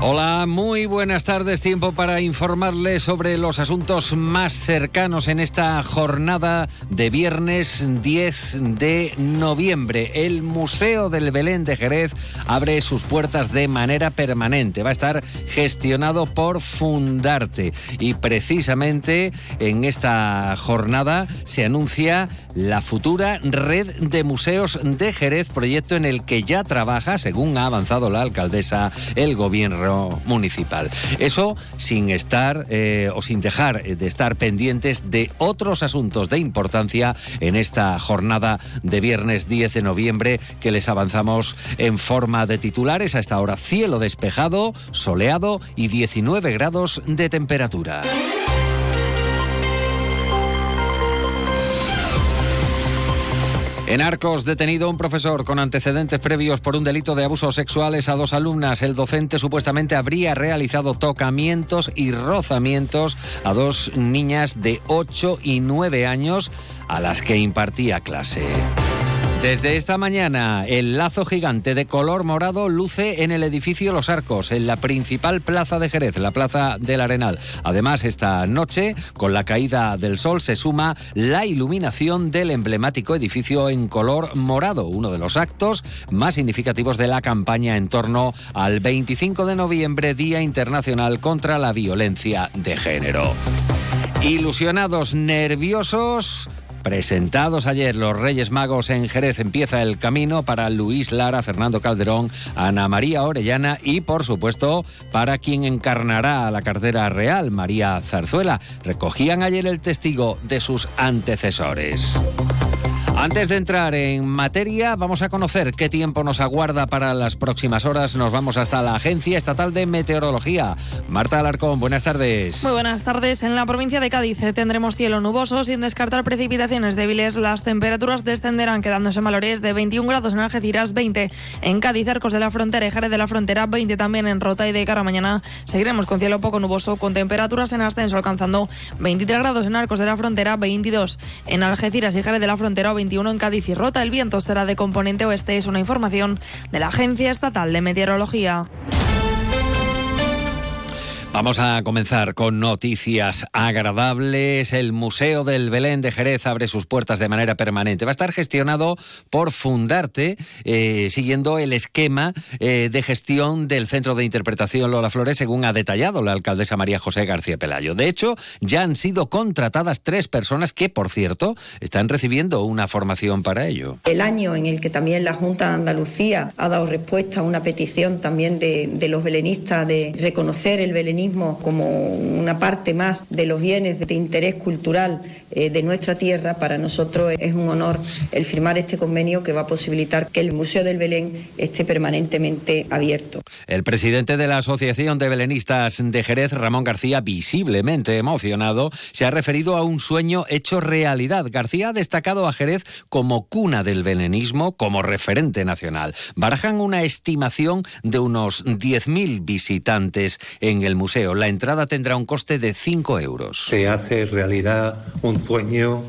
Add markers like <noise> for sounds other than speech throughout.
Hola, muy buenas tardes. Tiempo para informarles sobre los asuntos más cercanos en esta jornada de viernes 10 de noviembre. El Museo del Belén de Jerez abre sus puertas de manera permanente. Va a estar gestionado por Fundarte y precisamente en esta jornada se anuncia la futura red de museos de Jerez, proyecto en el que ya trabaja, según ha avanzado la alcaldesa, el gobierno municipal. Eso sin estar eh, o sin dejar de estar pendientes de otros asuntos de importancia en esta jornada de viernes 10 de noviembre que les avanzamos en forma de titulares. A esta hora cielo despejado, soleado y 19 grados de temperatura. En Arcos, detenido un profesor con antecedentes previos por un delito de abusos sexuales a dos alumnas. El docente supuestamente habría realizado tocamientos y rozamientos a dos niñas de 8 y 9 años a las que impartía clase. Desde esta mañana, el lazo gigante de color morado luce en el edificio Los Arcos, en la principal plaza de Jerez, la plaza del Arenal. Además, esta noche, con la caída del sol, se suma la iluminación del emblemático edificio en color morado, uno de los actos más significativos de la campaña en torno al 25 de noviembre, Día Internacional contra la Violencia de Género. Ilusionados, nerviosos Presentados ayer los Reyes Magos en Jerez, empieza el camino para Luis Lara, Fernando Calderón, Ana María Orellana y, por supuesto, para quien encarnará la cartera real, María Zarzuela. Recogían ayer el testigo de sus antecesores. Antes de entrar en materia, vamos a conocer qué tiempo nos aguarda para las próximas horas. Nos vamos hasta la Agencia Estatal de Meteorología. Marta Alarcón, buenas tardes. Muy buenas tardes. En la provincia de Cádiz eh, tendremos cielo nuboso sin descartar precipitaciones débiles. Las temperaturas descenderán quedándose en valores de 21 grados en Algeciras, 20 en Cádiz, Arcos de la Frontera y Jerez de la Frontera, 20 también en Rota y de cara mañana seguiremos con cielo poco nuboso con temperaturas en ascenso alcanzando 23 grados en Arcos de la Frontera, 22 en Algeciras y Jerez de la Frontera 21 en Cádiz y Rota. El viento será de componente oeste. Es una información de la Agencia Estatal de Meteorología. Vamos a comenzar con noticias agradables. El Museo del Belén de Jerez abre sus puertas de manera permanente. Va a estar gestionado por Fundarte, eh, siguiendo el esquema eh, de gestión del Centro de Interpretación Lola Flores, según ha detallado la alcaldesa María José García Pelayo. De hecho, ya han sido contratadas tres personas que, por cierto, están recibiendo una formación para ello. El año en el que también la Junta de Andalucía ha dado respuesta a una petición también de, de los belenistas de reconocer el belenismo como una parte más de los bienes de interés cultural eh, de nuestra tierra, para nosotros es un honor el firmar este convenio que va a posibilitar que el Museo del Belén esté permanentemente abierto. El presidente de la Asociación de Belenistas de Jerez, Ramón García, visiblemente emocionado, se ha referido a un sueño hecho realidad. García ha destacado a Jerez como cuna del belenismo, como referente nacional. Barajan una estimación de unos 10.000 visitantes en el museo la entrada tendrá un coste de 5 euros. Se hace realidad un sueño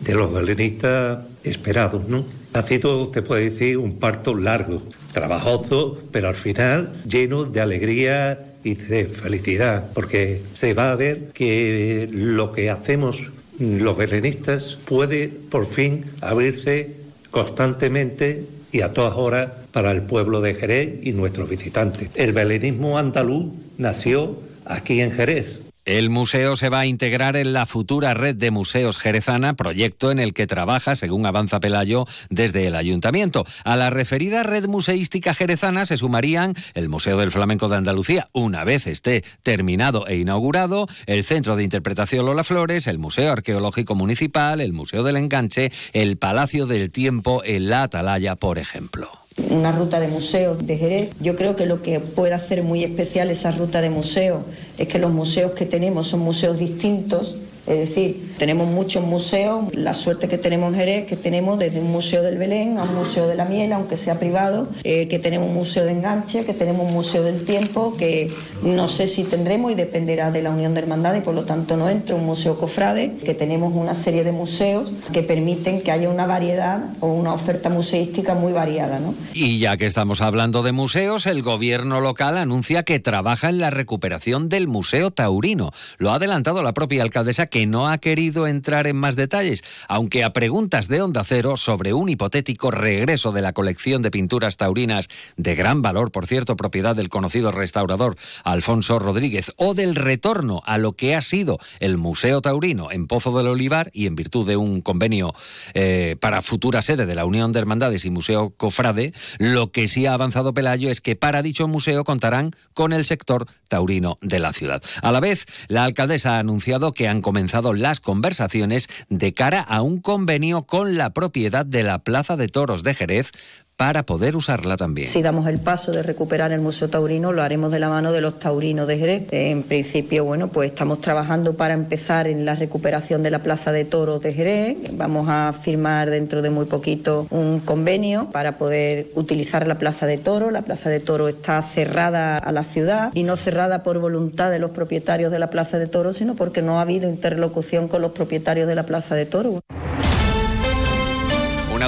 de los belenistas esperados, ¿no? Ha sido, te puede decir, un parto largo, trabajoso, pero al final lleno de alegría y de felicidad, porque se va a ver que lo que hacemos los belenistas puede por fin abrirse constantemente y a todas horas para el pueblo de Jerez y nuestros visitantes. El belenismo andaluz nació aquí en Jerez. El museo se va a integrar en la futura red de museos jerezana, proyecto en el que trabaja, según avanza Pelayo, desde el ayuntamiento. A la referida red museística jerezana se sumarían el Museo del Flamenco de Andalucía, una vez esté terminado e inaugurado, el Centro de Interpretación Lola Flores, el Museo Arqueológico Municipal, el Museo del Enganche, el Palacio del Tiempo en la Atalaya, por ejemplo una ruta de museo de Jerez. Yo creo que lo que puede hacer muy especial esa ruta de museo es que los museos que tenemos son museos distintos Es decir, tenemos muchos museos, la suerte que tenemos en Jerez, que tenemos desde un museo del Belén a un museo de la miel, aunque sea privado, eh, que tenemos un museo de enganche, que tenemos un museo del tiempo, que no sé si tendremos y dependerá de la Unión de Hermandades, por lo tanto no entra un museo cofrade, que tenemos una serie de museos que permiten que haya una variedad o una oferta museística muy variada. ¿no? Y ya que estamos hablando de museos, el gobierno local anuncia que trabaja en la recuperación del Museo Taurino. Lo ha adelantado la propia alcaldesa que no ha querido entrar en más detalles, aunque a preguntas de Onda Cero sobre un hipotético regreso de la colección de pinturas taurinas de gran valor, por cierto, propiedad del conocido restaurador Alfonso Rodríguez, o del retorno a lo que ha sido el Museo Taurino en Pozo del Olivar y en virtud de un convenio eh, para futura sede de la Unión de Hermandades y Museo Cofrade, lo que sí ha avanzado Pelayo es que para dicho museo contarán con el sector taurino de la ciudad. A la vez, la alcaldesa ha anunciado que han comenzado las conversaciones de cara a un convenio con la propiedad de la Plaza de Toros de Jerez para poder usarla también. Si damos el paso de recuperar el Museo Taurino, lo haremos de la mano de los taurinos de Jerez. En principio, bueno, pues estamos trabajando para empezar en la recuperación de la Plaza de Toros de Jerez. Vamos a firmar dentro de muy poquito un convenio para poder utilizar la Plaza de Toros. La Plaza de Toros está cerrada a la ciudad y no cerrada por voluntad de los propietarios de la Plaza de Toros, sino porque no ha habido interlocución con los propietarios de la Plaza de Toros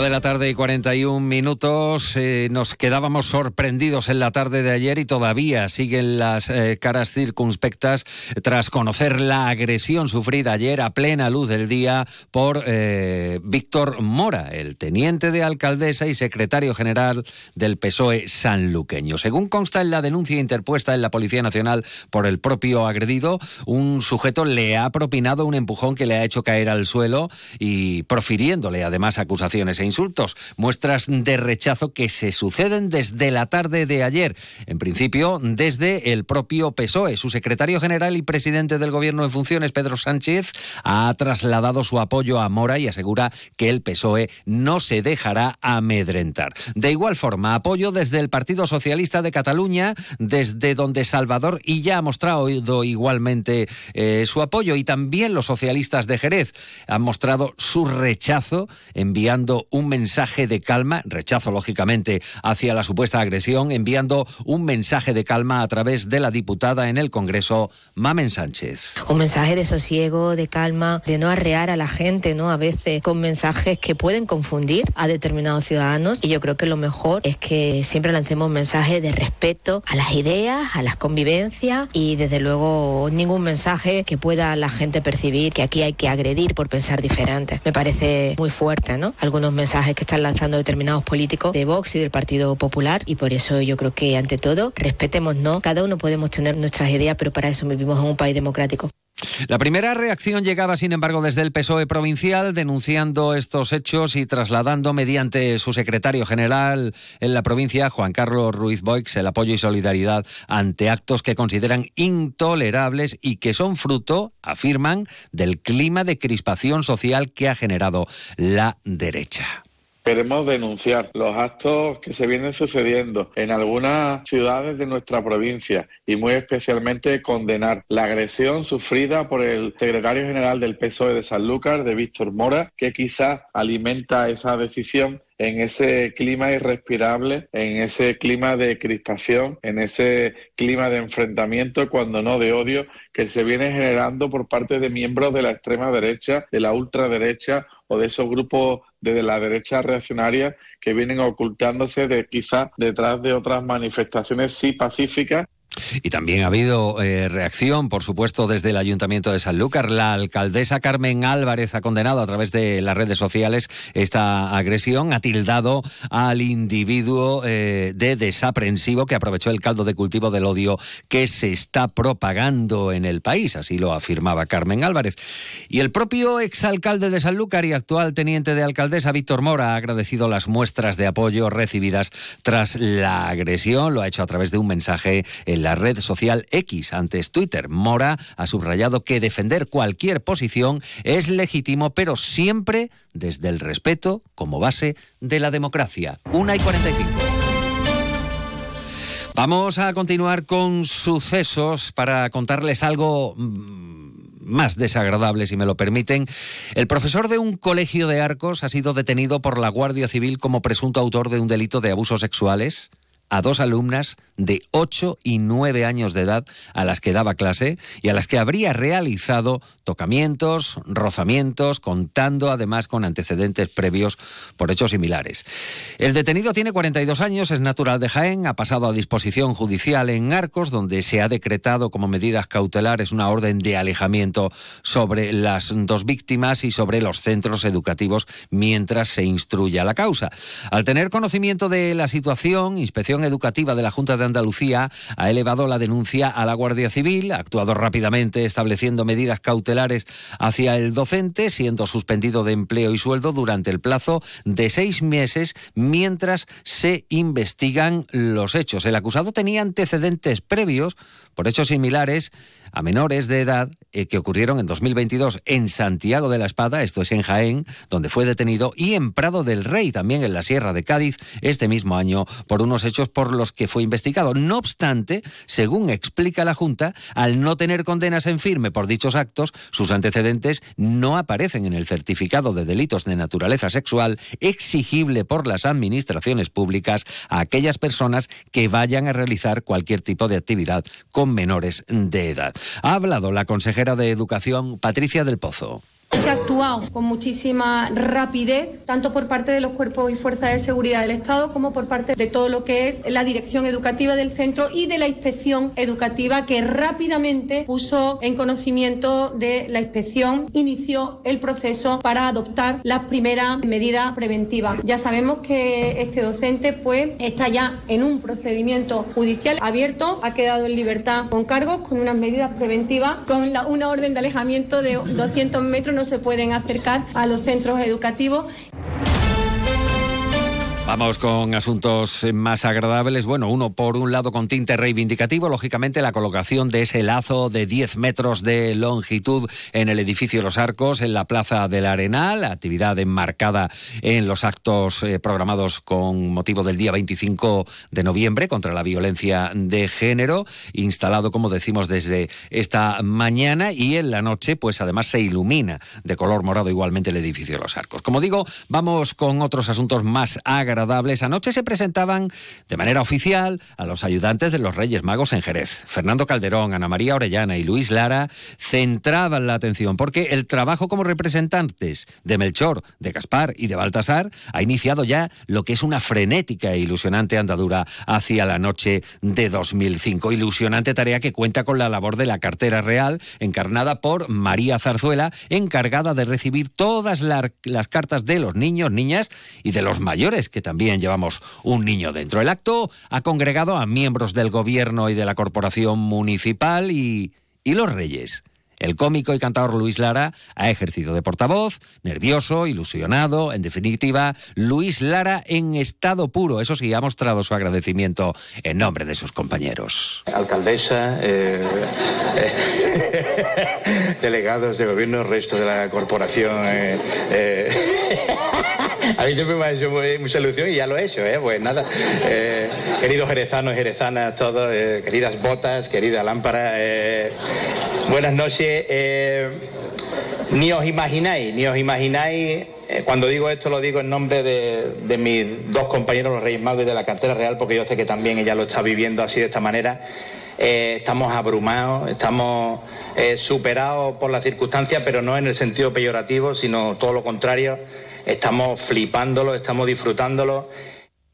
de la tarde y 41 minutos. Eh, nos quedábamos sorprendidos en la tarde de ayer y todavía siguen las eh, caras circunspectas tras conocer la agresión sufrida ayer a plena luz del día por eh, Víctor Mora, el teniente de alcaldesa y secretario general del PSOE sanluqueño. Según consta en la denuncia interpuesta en la Policía Nacional por el propio agredido, un sujeto le ha propinado un empujón que le ha hecho caer al suelo y profiriéndole además acusaciones insultos, muestras de rechazo que se suceden desde la tarde de ayer. En principio, desde el propio PSOE. Su secretario general y presidente del Gobierno en funciones, Pedro Sánchez, ha trasladado su apoyo a Mora y asegura que el PSOE no se dejará amedrentar. De igual forma, apoyo desde el Partido Socialista de Cataluña, desde donde Salvador y ya ha mostrado igualmente eh, su apoyo y también los socialistas de Jerez han mostrado su rechazo enviando un mensaje de calma, rechazo lógicamente hacia la supuesta agresión, enviando un mensaje de calma a través de la diputada en el Congreso, Mamen Sánchez. Un mensaje de sosiego, de calma, de no arrear a la gente, ¿no? A veces con mensajes que pueden confundir a determinados ciudadanos y yo creo que lo mejor es que siempre lancemos un mensaje de respeto a las ideas, a las convivencias y desde luego ningún mensaje que pueda la gente percibir que aquí hay que agredir por pensar diferente. Me parece muy fuerte, ¿no? Algunos mensajes mensajes que están lanzando determinados políticos de Vox y del Partido Popular y por eso yo creo que ante todo respetémonos. Cada uno podemos tener nuestras ideas, pero para eso vivimos en un país democrático. La primera reacción llegaba, sin embargo, desde el PSOE provincial, denunciando estos hechos y trasladando mediante su secretario general en la provincia, Juan Carlos Ruiz Boix, el apoyo y solidaridad ante actos que consideran intolerables y que son fruto, afirman, del clima de crispación social que ha generado la derecha. Queremos denunciar los actos que se vienen sucediendo en algunas ciudades de nuestra provincia y muy especialmente condenar la agresión sufrida por el secretario general del PSOE de Sanlúcar, de Víctor Mora, que quizás alimenta esa decisión en ese clima irrespirable, en ese clima de crispación, en ese clima de enfrentamiento, cuando no de odio, que se viene generando por parte de miembros de la extrema derecha, de la ultraderecha o de esos grupos de la derecha reaccionaria que vienen ocultándose de quizás detrás de otras manifestaciones sí pacíficas y también ha habido eh, reacción, por supuesto, desde el Ayuntamiento de Sanlúcar. La alcaldesa Carmen Álvarez ha condenado a través de las redes sociales esta agresión, ha tildado al individuo eh, de desaprensivo que aprovechó el caldo de cultivo del odio que se está propagando en el país. Así lo afirmaba Carmen Álvarez. Y el propio exalcalde de Sanlúcar y actual teniente de alcaldesa, Víctor Mora, ha agradecido las muestras de apoyo recibidas tras la agresión. Lo ha hecho a través de un mensaje en la red social X, antes Twitter. Mora ha subrayado que defender cualquier posición es legítimo, pero siempre desde el respeto como base de la democracia. Una y 45. Vamos a continuar con sucesos para contarles algo mm, más desagradable, si me lo permiten. El profesor de un colegio de Arcos ha sido detenido por la Guardia Civil como presunto autor de un delito de abusos sexuales a dos alumnas de 8 y 9 años de edad a las que daba clase y a las que habría realizado tocamientos, rozamientos, contando además con antecedentes previos por hechos similares. El detenido tiene 42 años, es natural de Jaén, ha pasado a disposición judicial en Arcos, donde se ha decretado como medidas cautelares una orden de alejamiento sobre las dos víctimas y sobre los centros educativos mientras se instruya la causa. Al tener conocimiento de la situación, Inspección Educativa de la Junta de Andalucía ha elevado la denuncia a la Guardia Civil, ha actuado rápidamente estableciendo medidas cautelares hacia el docente, siendo suspendido de empleo y sueldo durante el plazo de seis meses mientras se investigan los hechos. El acusado tenía antecedentes previos por hechos similares a menores de edad eh, que ocurrieron en 2022 en Santiago de la Espada, esto es en Jaén, donde fue detenido, y en Prado del Rey, también en la Sierra de Cádiz, este mismo año, por unos hechos por los que fue investigado. No obstante, según explica la Junta, al no tener condenas en firme por dichos actos, sus antecedentes no aparecen en el certificado de delitos de naturaleza sexual exigible por las administraciones públicas a aquellas personas que vayan a realizar cualquier tipo de actividad con menores de edad. Ha hablado la consejera de Educación, Patricia del Pozo. Se ha actuado con muchísima rapidez, tanto por parte de los cuerpos y fuerzas de seguridad del Estado como por parte de todo lo que es la dirección educativa del centro y de la inspección educativa que rápidamente puso en conocimiento de la inspección, inició el proceso para adoptar las primeras medidas preventivas. Ya sabemos que este docente pues está ya en un procedimiento judicial abierto, ha quedado en libertad con cargos, con unas medidas preventivas, con una orden de alejamiento de 200 metros no se pueden acercar a los centros educativos. Vamos con asuntos más agradables. Bueno, uno por un lado con tinte reivindicativo, lógicamente la colocación de ese lazo de 10 metros de longitud en el edificio Los Arcos, en la Plaza del Arenal, actividad enmarcada en los actos eh, programados con motivo del día 25 de noviembre contra la violencia de género, instalado, como decimos, desde esta mañana y en la noche, pues además se ilumina de color morado igualmente el edificio Los Arcos. Como digo, vamos con otros asuntos más agradables Anoche se presentaban de manera oficial a los ayudantes de los Reyes Magos en Jerez. Fernando Calderón, Ana María Orellana y Luis Lara centraban la atención porque el trabajo como representantes de Melchor, de Gaspar y de Baltasar ha iniciado ya lo que es una frenética e ilusionante andadura hacia la noche de 2005. Ilusionante tarea que cuenta con la labor de la cartera real, encarnada por María Zarzuela, encargada de recibir todas las cartas de los niños, niñas y de los mayores que también llevamos un niño dentro. El acto ha congregado a miembros del gobierno y de la corporación municipal y, y los reyes. El cómico y cantador Luis Lara ha ejercido de portavoz, nervioso, ilusionado, en definitiva, Luis Lara en estado puro. Eso sí, ha mostrado su agradecimiento en nombre de sus compañeros. Alcaldesa, eh, <laughs> delegados de gobierno, resto de la corporación. Eh, eh, <laughs> a mí siempre me ha hecho mucha ilusión y ya lo he hecho, ¿eh? Pues nada, eh, queridos jerezanos y jerezanas, todos, eh, queridas botas, querida lámpara, eh, buenas noches. ni os imagináis, ni os imagináis, cuando digo esto lo digo en nombre de, de, mis dos compañeros, los Reyes Magos y de la cartera real, porque yo sé que también ella lo está viviendo así de esta manera. Estamos abrumados, estamos superados por las circunstancias, pero no en el sentido peyorativo, sino todo lo contrario. Estamos flipándolo, estamos disfrutándolo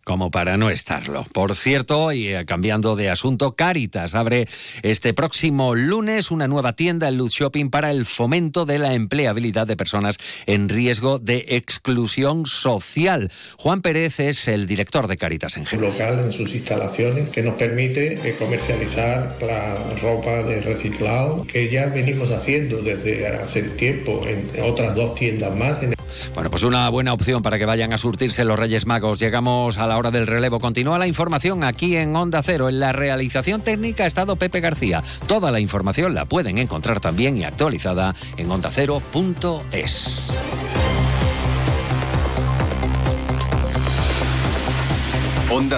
como para no estarlo. Por cierto, y eh, cambiando de asunto, Caritas abre este próximo lunes una nueva tienda en Luz Shopping para el fomento de la empleabilidad de personas en riesgo de exclusión social. Juan Pérez es el director de Caritas en general. local en sus instalaciones que nos permite eh, comercializar la ropa de reciclado que ya venimos haciendo desde hace tiempo en otras dos tiendas más. Bueno, pues una buena opción para que vayan a surtirse los Reyes Magos. Llegamos a la hora del relevo. Continúa la información aquí en Onda Cero. En la realización técnica ha estado Pepe García. Toda la información la pueden encontrar también y actualizada en ondacero.es.